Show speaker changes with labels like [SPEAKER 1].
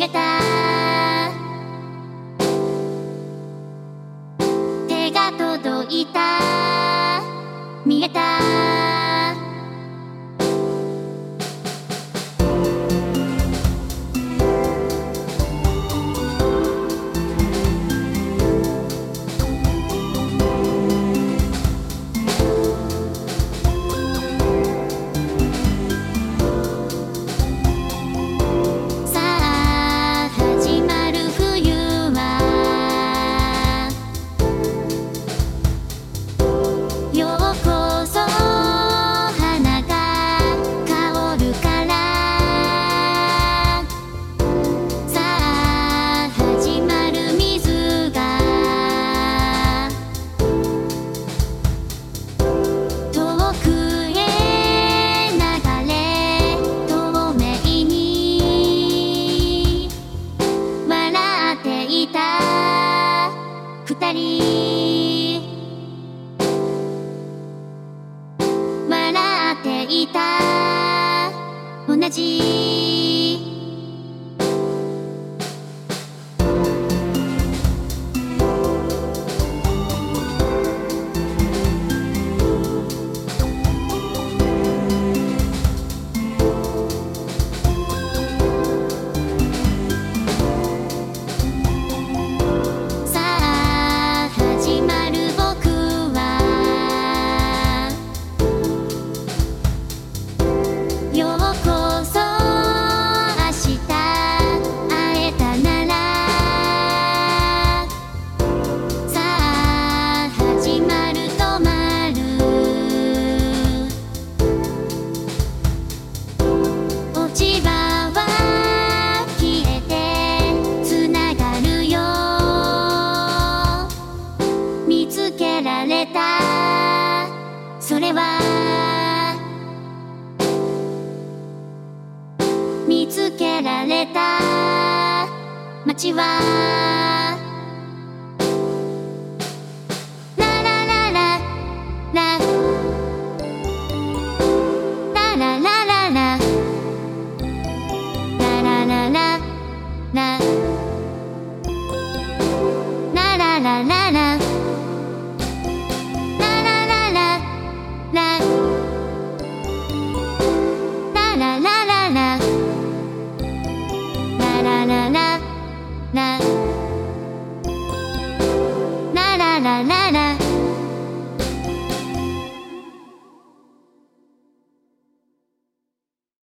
[SPEAKER 1] 消た手が届いた。見えた。た笑っていた。同じ。みつけられた。まちは。ララララ。ラ。ラララララ。ラララララ。